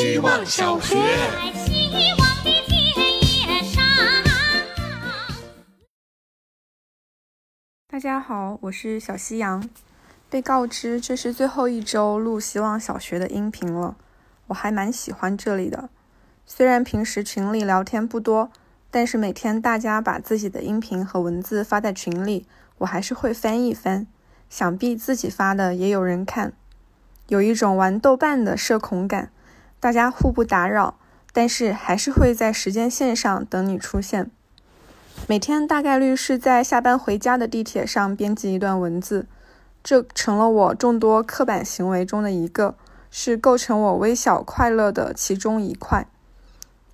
希望小学。大家好，我是小夕阳。被告知这是最后一周录希望小学的音频了，我还蛮喜欢这里的。虽然平时群里聊天不多，但是每天大家把自己的音频和文字发在群里，我还是会翻一翻。想必自己发的也有人看，有一种玩豆瓣的社恐感。大家互不打扰，但是还是会在时间线上等你出现。每天大概率是在下班回家的地铁上编辑一段文字，这成了我众多刻板行为中的一个，是构成我微小快乐的其中一块。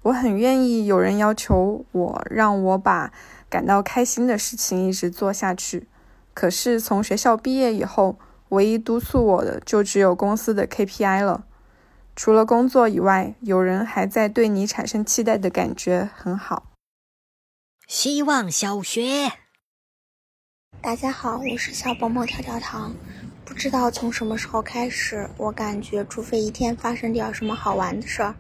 我很愿意有人要求我，让我把感到开心的事情一直做下去。可是从学校毕业以后，唯一督促我的就只有公司的 KPI 了。除了工作以外，有人还在对你产生期待的感觉很好。希望小学，大家好，我是小薄膜跳跳糖。不知道从什么时候开始，我感觉除非一天发生点什么好玩的事儿，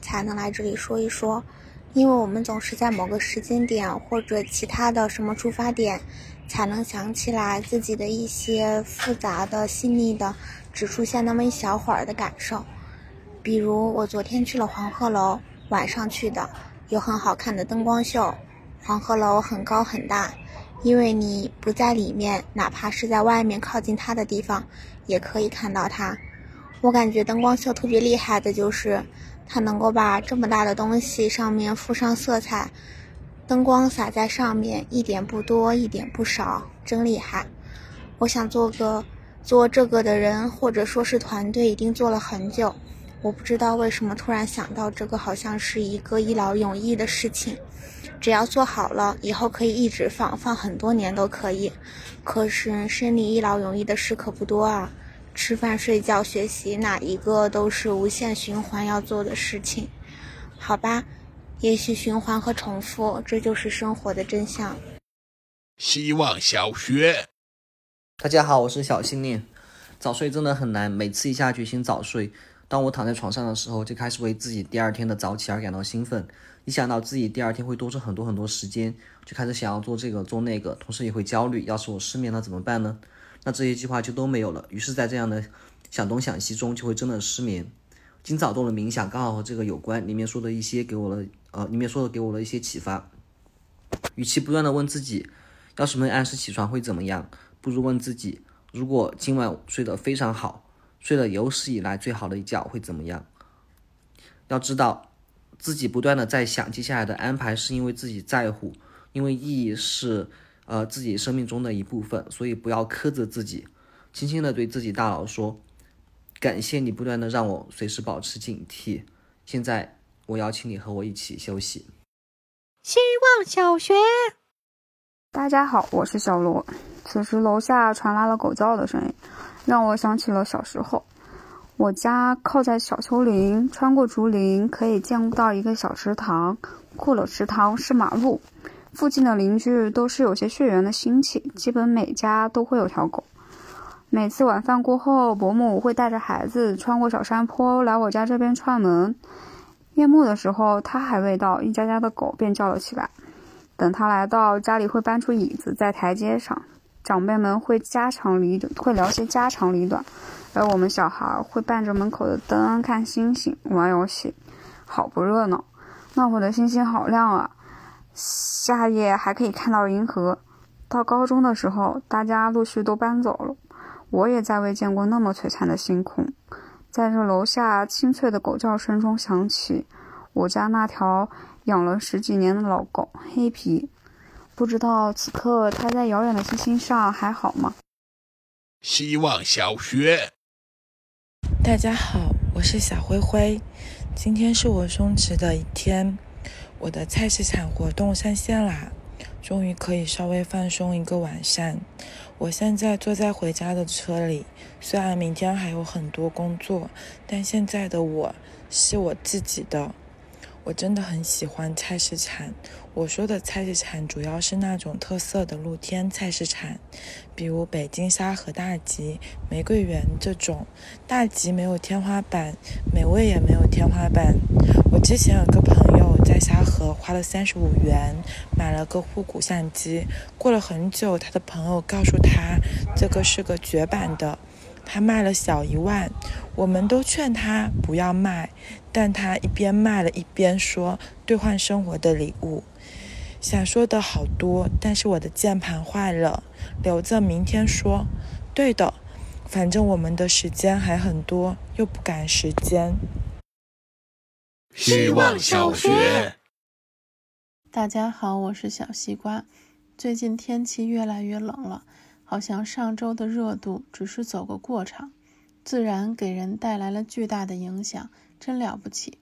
才能来这里说一说。因为我们总是在某个时间点或者其他的什么出发点，才能想起来自己的一些复杂的、细腻的，只出现那么一小会儿的感受。比如我昨天去了黄鹤楼，晚上去的，有很好看的灯光秀。黄鹤楼很高很大，因为你不在里面，哪怕是在外面靠近它的地方，也可以看到它。我感觉灯光秀特别厉害的就是，它能够把这么大的东西上面附上色彩，灯光洒在上面，一点不多，一点不少，真厉害。我想做个做这个的人，或者说是团队，已经做了很久。我不知道为什么突然想到这个，好像是一个一劳永逸的事情，只要做好了，以后可以一直放，放很多年都可以。可是人生里一劳永逸的事可不多啊，吃饭、睡觉、学习，哪一个都是无限循环要做的事情？好吧，也许循环和重复，这就是生活的真相。希望小学，大家好，我是小心念。早睡真的很难，每次一下决心早睡。当我躺在床上的时候，就开始为自己第二天的早起而感到兴奋。一想到自己第二天会多出很多很多时间，就开始想要做这个做那个，同时也会焦虑。要是我失眠了怎么办呢？那这些计划就都没有了。于是，在这样的想东想西中，就会真的失眠。今早做了冥想，刚好和这个有关。里面说的一些给我了，呃，里面说的给我了一些启发。与其不断的问自己，要是没按时起床会怎么样，不如问自己，如果今晚睡得非常好。睡了有史以来最好的一觉会怎么样？要知道，自己不断的在想接下来的安排，是因为自己在乎，因为意义是呃自己生命中的一部分，所以不要苛责自己，轻轻的对自己大脑说：“感谢你不断的让我随时保持警惕。”现在我邀请你和我一起休息。希望小学，大家好，我是小罗。此时楼下传来了狗叫的声音。让我想起了小时候，我家靠在小丘陵，穿过竹林可以见到一个小池塘，过了池塘是马路。附近的邻居都是有些血缘的亲戚，基本每家都会有条狗。每次晚饭过后，伯母会带着孩子穿过小山坡来我家这边串门。夜幕的时候，他还未到，一家家的狗便叫了起来。等他来到，家里会搬出椅子在台阶上。长辈们会家长里短，会聊些家长里短，而我们小孩会伴着门口的灯看星星、玩游戏，好不热闹。那会的星星好亮啊！夏夜还可以看到银河。到高中的时候，大家陆续都搬走了，我也再未见过那么璀璨的星空。在这楼下清脆的狗叫声中响起，我家那条养了十几年的老狗黑皮。不知道此刻他在遥远的星星上还好吗？希望小学，大家好，我是小灰灰。今天是我松弛的一天，我的菜市场活动上线啦，终于可以稍微放松一个晚上。我现在坐在回家的车里，虽然明天还有很多工作，但现在的我是我自己的。我真的很喜欢菜市场。我说的菜市场主要是那种特色的露天菜市场，比如北京沙河大集、玫瑰园这种。大集没有天花板，美味也没有天花板。我之前有个朋友在沙河花了三十五元买了个复古相机，过了很久，他的朋友告诉他这个是个绝版的，他卖了小一万。我们都劝他不要卖，但他一边卖了一边说兑换生活的礼物。想说的好多，但是我的键盘坏了，留着明天说。对的，反正我们的时间还很多，又不赶时间。希望小学。大家好，我是小西瓜。最近天气越来越冷了，好像上周的热度只是走个过场。自然给人带来了巨大的影响，真了不起。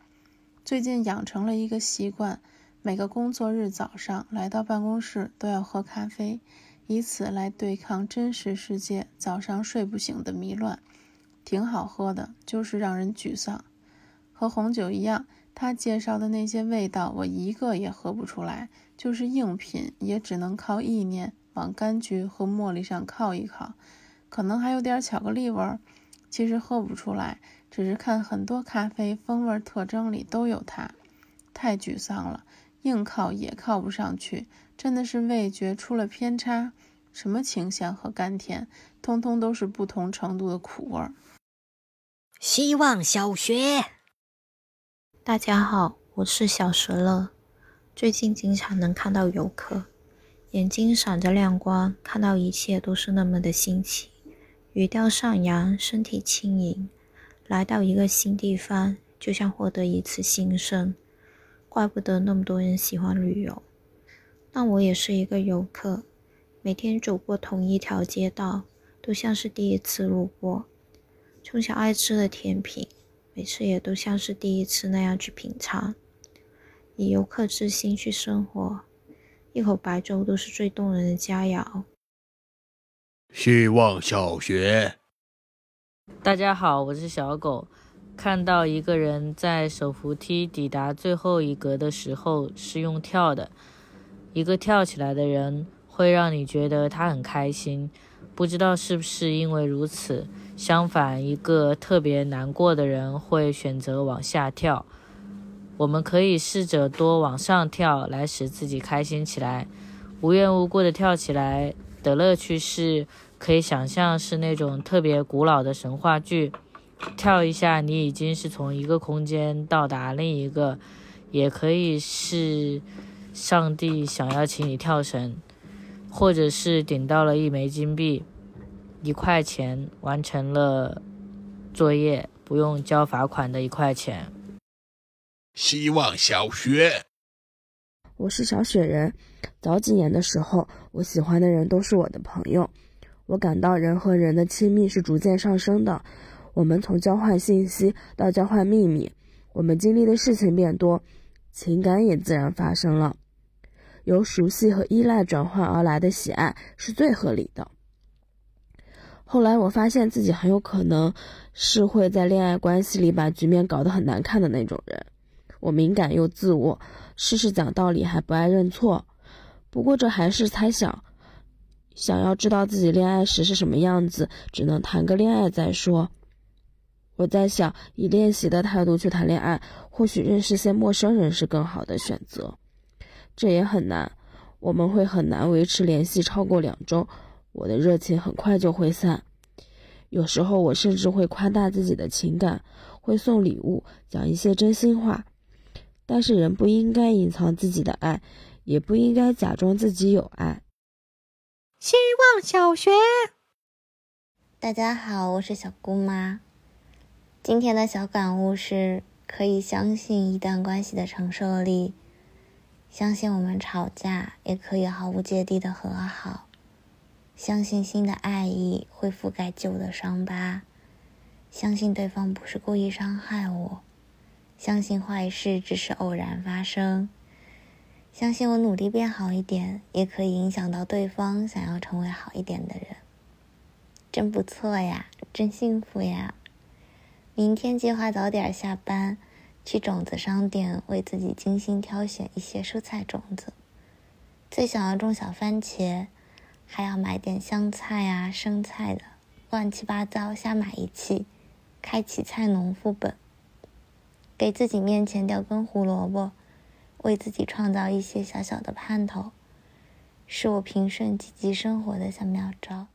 最近养成了一个习惯。每个工作日早上来到办公室都要喝咖啡，以此来对抗真实世界早上睡不醒的迷乱。挺好喝的，就是让人沮丧。和红酒一样，他介绍的那些味道我一个也喝不出来，就是硬品也只能靠意念往柑橘和茉莉上靠一靠，可能还有点巧克力味儿。其实喝不出来，只是看很多咖啡风味特征里都有它。太沮丧了。硬靠也靠不上去，真的是味觉出了偏差。什么清香和甘甜，通通都是不同程度的苦味儿。希望小学，大家好，我是小蛇乐。最近经常能看到游客，眼睛闪着亮光，看到一切都是那么的新奇，语调上扬，身体轻盈。来到一个新地方，就像获得一次新生。怪不得那么多人喜欢旅游。但我也是一个游客，每天走过同一条街道，都像是第一次路过。从小爱吃的甜品，每次也都像是第一次那样去品尝。以游客之心去生活，一口白粥都是最动人的佳肴。希望小学。大家好，我是小狗。看到一个人在手扶梯抵达最后一格的时候是用跳的，一个跳起来的人会让你觉得他很开心，不知道是不是因为如此。相反，一个特别难过的人会选择往下跳。我们可以试着多往上跳，来使自己开心起来。无缘无故的跳起来的乐趣是，可以想象是那种特别古老的神话剧。跳一下，你已经是从一个空间到达另一个，也可以是上帝想要请你跳绳，或者是顶到了一枚金币，一块钱完成了作业，不用交罚款的一块钱。希望小学，我是小雪人。早几年的时候，我喜欢的人都是我的朋友，我感到人和人的亲密是逐渐上升的。我们从交换信息到交换秘密，我们经历的事情变多，情感也自然发生了。由熟悉和依赖转换而来的喜爱是最合理的。后来我发现自己很有可能是会在恋爱关系里把局面搞得很难看的那种人。我敏感又自我，事事讲道理还不爱认错。不过这还是猜想，想要知道自己恋爱时是什么样子，只能谈个恋爱再说。我在想，以练习的态度去谈恋爱，或许认识些陌生人是更好的选择。这也很难，我们会很难维持联系超过两周。我的热情很快就会散。有时候我甚至会夸大自己的情感，会送礼物，讲一些真心话。但是人不应该隐藏自己的爱，也不应该假装自己有爱。希望小学，大家好，我是小姑妈。今天的小感悟是：可以相信一段关系的承受力，相信我们吵架也可以毫无芥蒂的和好，相信新的爱意会覆盖旧的伤疤，相信对方不是故意伤害我，相信坏事只是偶然发生，相信我努力变好一点，也可以影响到对方想要成为好一点的人。真不错呀，真幸福呀！明天计划早点下班，去种子商店为自己精心挑选一些蔬菜种子。最想要种小番茄，还要买点香菜啊、生菜的，乱七八糟瞎买一气，开启菜农副本。给自己面前掉根胡萝卜，为自己创造一些小小的盼头，是我平顺积极生活的小妙招。